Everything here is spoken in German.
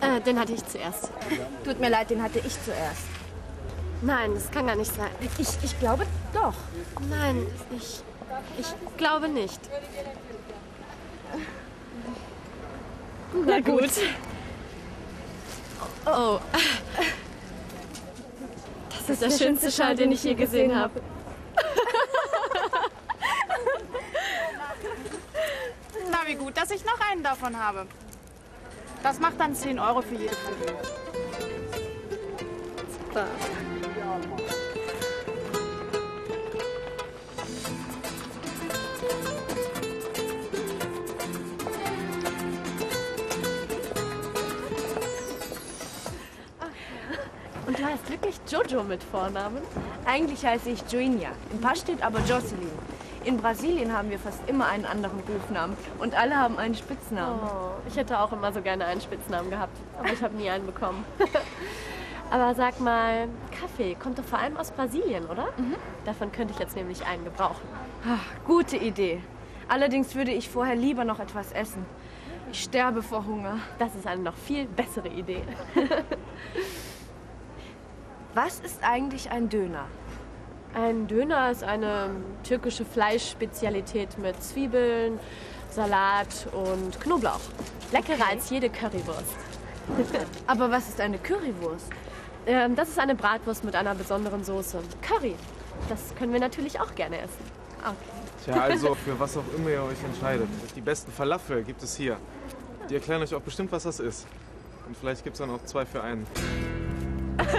Äh, den hatte ich zuerst. Tut mir leid, den hatte ich zuerst. Nein, das kann gar nicht sein. Ich, ich glaube doch. Nein, ich, ich glaube nicht. Na gut. Oh. Das ist der schönste Schal, den ich je gesehen habe. Na, wie gut, dass ich noch einen davon habe. Das macht dann 10 Euro für jede Familie. Super. Und du heißt wirklich Jojo mit Vornamen? Eigentlich heiße ich Joinha. Im Pass steht aber Jocelyn. In Brasilien haben wir fast immer einen anderen Rufnamen und alle haben einen Spitznamen. Oh, ich hätte auch immer so gerne einen Spitznamen gehabt, aber ich habe nie einen bekommen. aber sag mal, Kaffee kommt doch vor allem aus Brasilien, oder? Davon könnte ich jetzt nämlich einen gebrauchen. Ach, gute Idee. Allerdings würde ich vorher lieber noch etwas essen. Ich sterbe vor Hunger. Das ist eine noch viel bessere Idee. Was ist eigentlich ein Döner? Ein Döner ist eine türkische Fleischspezialität mit Zwiebeln, Salat und Knoblauch. Leckerer als jede Currywurst. Aber was ist eine Currywurst? Ähm, das ist eine Bratwurst mit einer besonderen Soße. Curry. Das können wir natürlich auch gerne essen. Tja, also für was auch immer ihr euch entscheidet. Die besten Falafel gibt es hier. Die erklären euch auch bestimmt, was das ist. Und vielleicht gibt es dann auch zwei für einen.